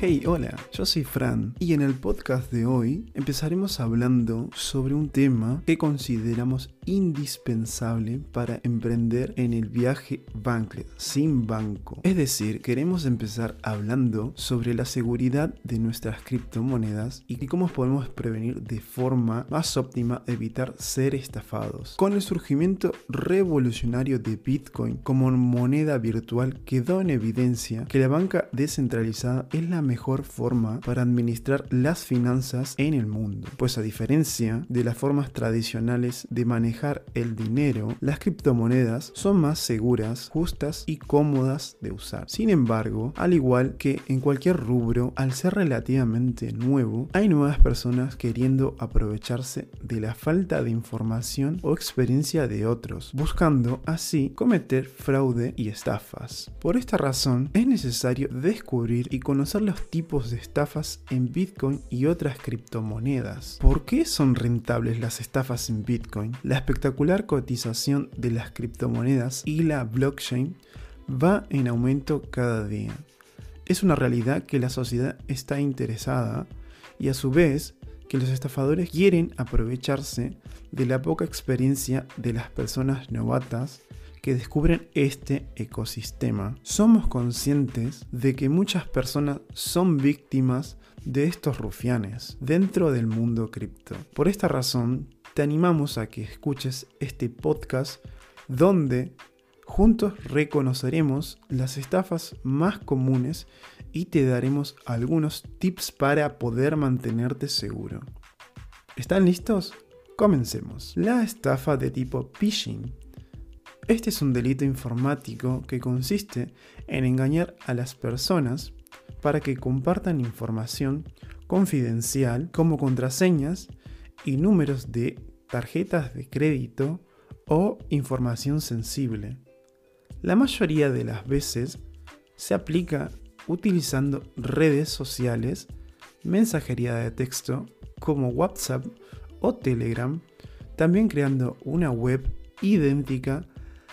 Hey, hola, yo soy Fran y en el podcast de hoy empezaremos hablando sobre un tema que consideramos indispensable para emprender en el viaje Bankless sin banco. Es decir, queremos empezar hablando sobre la seguridad de nuestras criptomonedas y cómo podemos prevenir de forma más óptima evitar ser estafados. Con el surgimiento revolucionario de Bitcoin como moneda virtual quedó en evidencia que la banca descentralizada es la mejor forma para administrar las finanzas en el mundo, pues a diferencia de las formas tradicionales de manejar el dinero, las criptomonedas son más seguras, justas y cómodas de usar. Sin embargo, al igual que en cualquier rubro, al ser relativamente nuevo, hay nuevas personas queriendo aprovecharse de la falta de información o experiencia de otros, buscando así cometer fraude y estafas. Por esta razón, es necesario descubrir y conocer los tipos de estafas en Bitcoin y otras criptomonedas. ¿Por qué son rentables las estafas en Bitcoin? La espectacular cotización de las criptomonedas y la blockchain va en aumento cada día. Es una realidad que la sociedad está interesada y a su vez que los estafadores quieren aprovecharse de la poca experiencia de las personas novatas que descubren este ecosistema. Somos conscientes de que muchas personas son víctimas de estos rufianes dentro del mundo cripto. Por esta razón, te animamos a que escuches este podcast donde juntos reconoceremos las estafas más comunes y te daremos algunos tips para poder mantenerte seguro. ¿Están listos? Comencemos. La estafa de tipo phishing este es un delito informático que consiste en engañar a las personas para que compartan información confidencial como contraseñas y números de tarjetas de crédito o información sensible. La mayoría de las veces se aplica utilizando redes sociales, mensajería de texto como WhatsApp o Telegram, también creando una web idéntica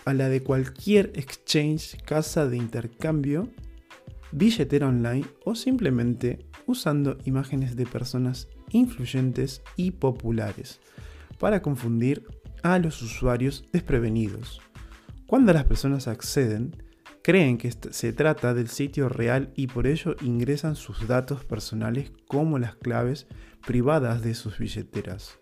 a la de cualquier exchange, casa de intercambio, billetera online o simplemente usando imágenes de personas influyentes y populares para confundir a los usuarios desprevenidos. Cuando las personas acceden, creen que se trata del sitio real y por ello ingresan sus datos personales como las claves privadas de sus billeteras.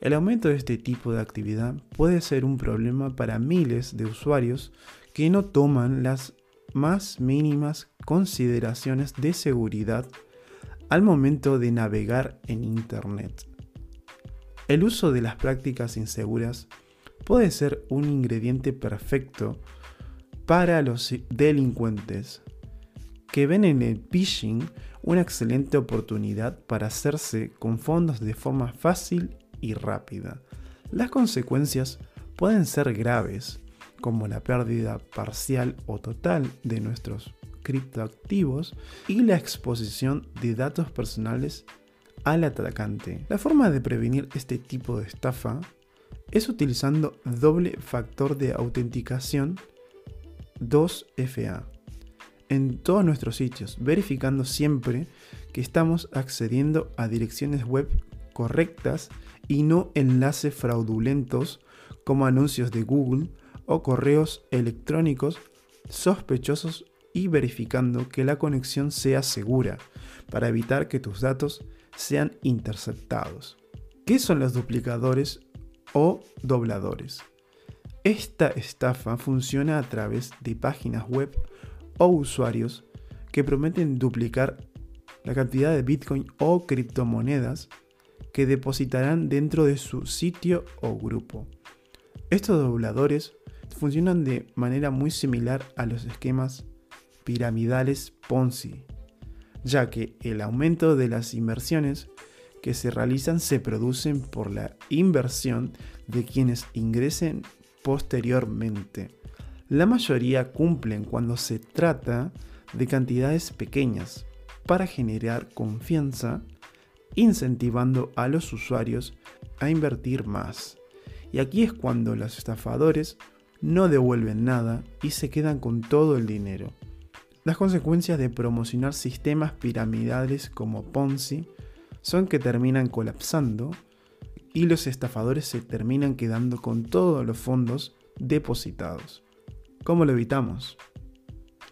El aumento de este tipo de actividad puede ser un problema para miles de usuarios que no toman las más mínimas consideraciones de seguridad al momento de navegar en Internet. El uso de las prácticas inseguras puede ser un ingrediente perfecto para los delincuentes que ven en el phishing una excelente oportunidad para hacerse con fondos de forma fácil y rápida. Las consecuencias pueden ser graves, como la pérdida parcial o total de nuestros criptoactivos y la exposición de datos personales al atacante. La forma de prevenir este tipo de estafa es utilizando doble factor de autenticación 2FA en todos nuestros sitios, verificando siempre que estamos accediendo a direcciones web correctas y no enlaces fraudulentos como anuncios de Google o correos electrónicos sospechosos y verificando que la conexión sea segura para evitar que tus datos sean interceptados. ¿Qué son los duplicadores o dobladores? Esta estafa funciona a través de páginas web o usuarios que prometen duplicar la cantidad de Bitcoin o criptomonedas que depositarán dentro de su sitio o grupo. Estos dobladores funcionan de manera muy similar a los esquemas piramidales Ponzi, ya que el aumento de las inversiones que se realizan se producen por la inversión de quienes ingresen posteriormente. La mayoría cumplen cuando se trata de cantidades pequeñas para generar confianza, incentivando a los usuarios a invertir más. Y aquí es cuando los estafadores no devuelven nada y se quedan con todo el dinero. Las consecuencias de promocionar sistemas piramidales como Ponzi son que terminan colapsando y los estafadores se terminan quedando con todos los fondos depositados. ¿Cómo lo evitamos?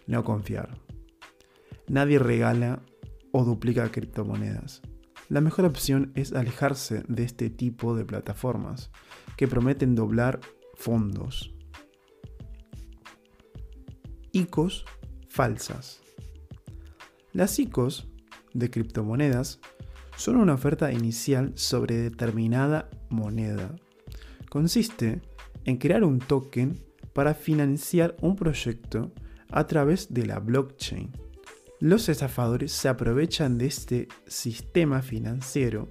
No confiar. Nadie regala o duplica criptomonedas. La mejor opción es alejarse de este tipo de plataformas que prometen doblar fondos. ICOs falsas. Las ICOs de criptomonedas son una oferta inicial sobre determinada moneda. Consiste en crear un token para financiar un proyecto a través de la blockchain. Los estafadores se aprovechan de este sistema financiero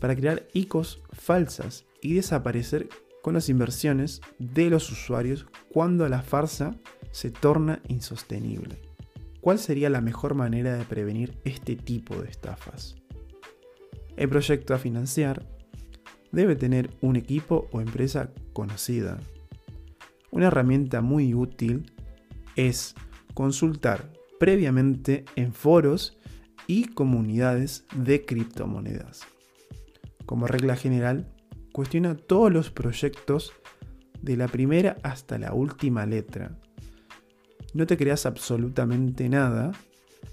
para crear ICOs falsas y desaparecer con las inversiones de los usuarios cuando la farsa se torna insostenible. ¿Cuál sería la mejor manera de prevenir este tipo de estafas? El proyecto a financiar debe tener un equipo o empresa conocida. Una herramienta muy útil es consultar previamente en foros y comunidades de criptomonedas. Como regla general, cuestiona todos los proyectos de la primera hasta la última letra. No te creas absolutamente nada,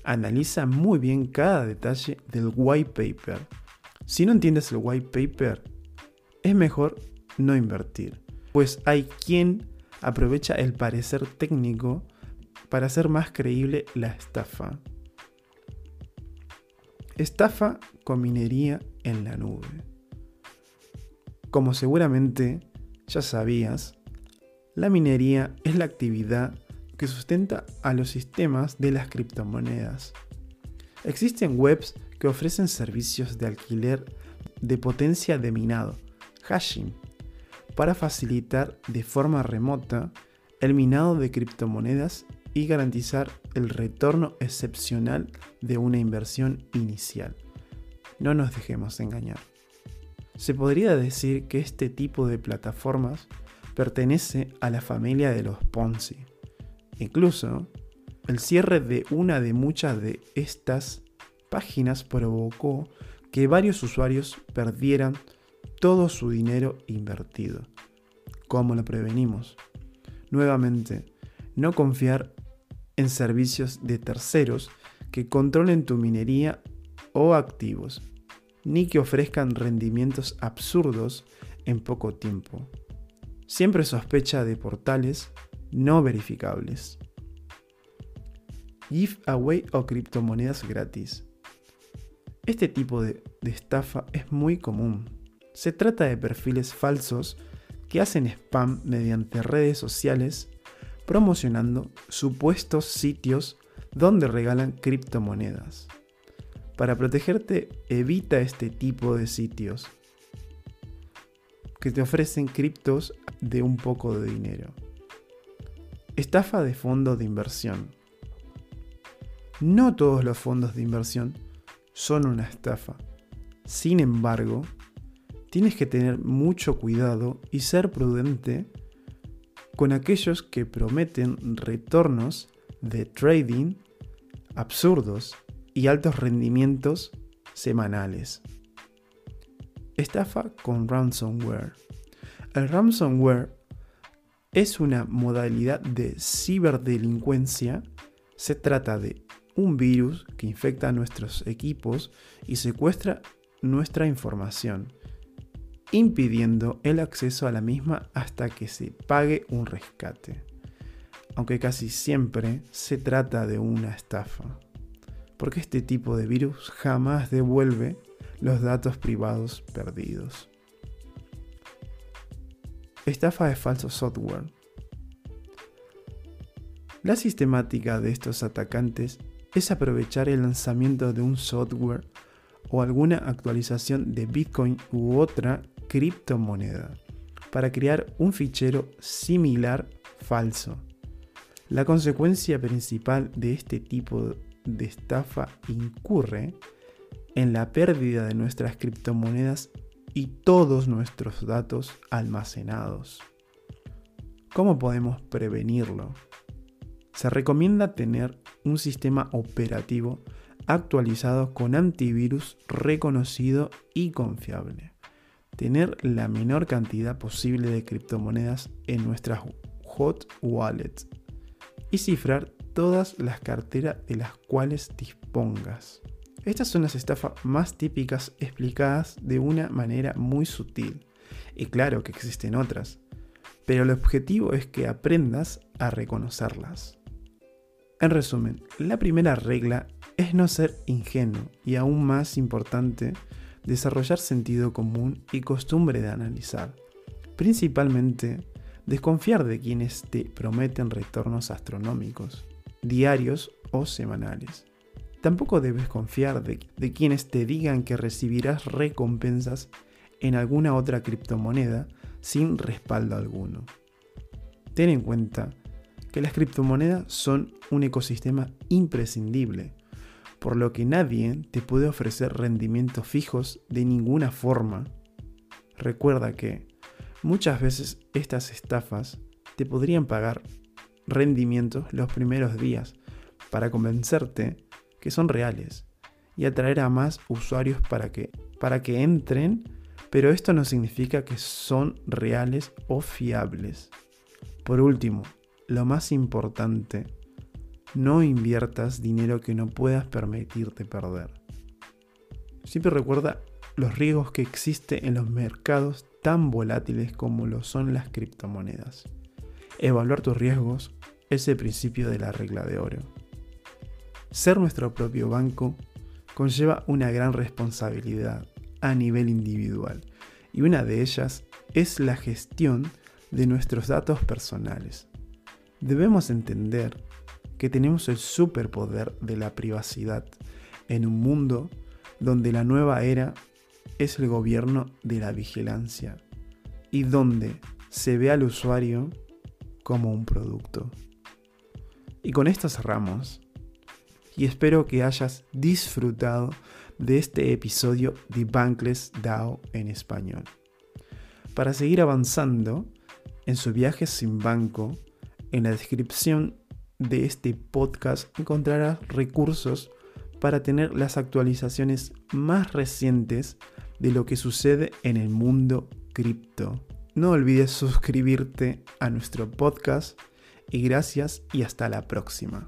analiza muy bien cada detalle del white paper si no entiendes el white paper, es mejor no invertir, pues hay quien aprovecha el parecer técnico para hacer más creíble la estafa. Estafa con minería en la nube. Como seguramente ya sabías, la minería es la actividad que sustenta a los sistemas de las criptomonedas. Existen webs que ofrecen servicios de alquiler de potencia de minado, hashing, para facilitar de forma remota el minado de criptomonedas y garantizar el retorno excepcional de una inversión inicial. No nos dejemos engañar. Se podría decir que este tipo de plataformas pertenece a la familia de los Ponzi. Incluso, el cierre de una de muchas de estas páginas provocó que varios usuarios perdieran todo su dinero invertido. ¿Cómo lo prevenimos? Nuevamente, no confiar en servicios de terceros que controlen tu minería o activos, ni que ofrezcan rendimientos absurdos en poco tiempo. Siempre sospecha de portales no verificables. Giveaway o criptomonedas gratis. Este tipo de, estafa es muy común. Se trata de perfiles falsos que hacen spam mediante redes sociales promocionando supuestos sitios donde regalan criptomonedas. Para protegerte, evita este tipo de sitios que te ofrecen criptos de un poco de dinero. Estafa de fondo de inversión. No todos los fondos de inversión son una estafa. Sin embargo, tienes que tener mucho cuidado y ser prudente con aquellos que prometen retornos de trading absurdos y altos rendimientos semanales. Estafa con ransomware. El ransomware es una modalidad de ciberdelincuencia. Se trata de un virus que infecta nuestros equipos y secuestra nuestra información, impidiendo el acceso a la misma hasta que se pague un rescate. Aunque casi siempre se trata de una estafa, porque este tipo de virus jamás devuelve los datos privados perdidos. Estafa de falso software. La sistemática de estos atacantes es aprovechar el lanzamiento de un software o alguna actualización de Bitcoin u otra criptomoneda para crear un fichero similar falso. La consecuencia principal de este tipo de estafa incurre en la pérdida de nuestras criptomonedas y todos nuestros datos almacenados. ¿Cómo podemos prevenirlo? Se recomienda tener un sistema operativo actualizado con antivirus reconocido y confiable. Tener la menor cantidad posible de criptomonedas en nuestras hot wallets y cifrar todas las carteras de las cuales dispongas. Estas son las estafas más típicas explicadas de una manera muy sutil. Y claro que existen otras, pero el objetivo es que aprendas a reconocerlas. En resumen, la primera regla es no ser ingenuo y aún más importante, desarrollar sentido común y costumbre de analizar. Principalmente, desconfiar de quienes te prometen retornos astronómicos, diarios o semanales. Tampoco debes confiar de, quienes te digan que recibirás recompensas en alguna otra criptomoneda sin respaldo alguno. Ten en cuenta que las criptomonedas son un ecosistema imprescindible, por lo que nadie te puede ofrecer rendimientos fijos de ninguna forma. Recuerda que muchas veces estas estafas te podrían pagar rendimientos los primeros días para convencerte que son reales y atraer a más usuarios para que, para que entren, pero esto no significa que son reales o fiables. Por último, lo más importante no inviertas dinero que no puedas permitirte perder. Siempre recuerda los riesgos que existen en los mercados tan volátiles como lo son las criptomonedas. Evaluar tus riesgos es el principio de la regla de oro. Ser nuestro propio banco conlleva una gran responsabilidad a nivel individual y una de ellas es la gestión de nuestros datos personales. Debemos entender que tenemos el superpoder de la privacidad en un mundo donde la nueva era es el gobierno de la vigilancia y donde se ve al usuario como un producto. Y con esto cerramos y espero que hayas disfrutado de este episodio de Bankless DAO en español. Para seguir avanzando en su viaje sin banco, en la descripción de este podcast encontrarás recursos para tener las actualizaciones más recientes de lo que sucede en el mundo cripto. No olvides suscribirte a nuestro podcast y gracias y hasta la próxima.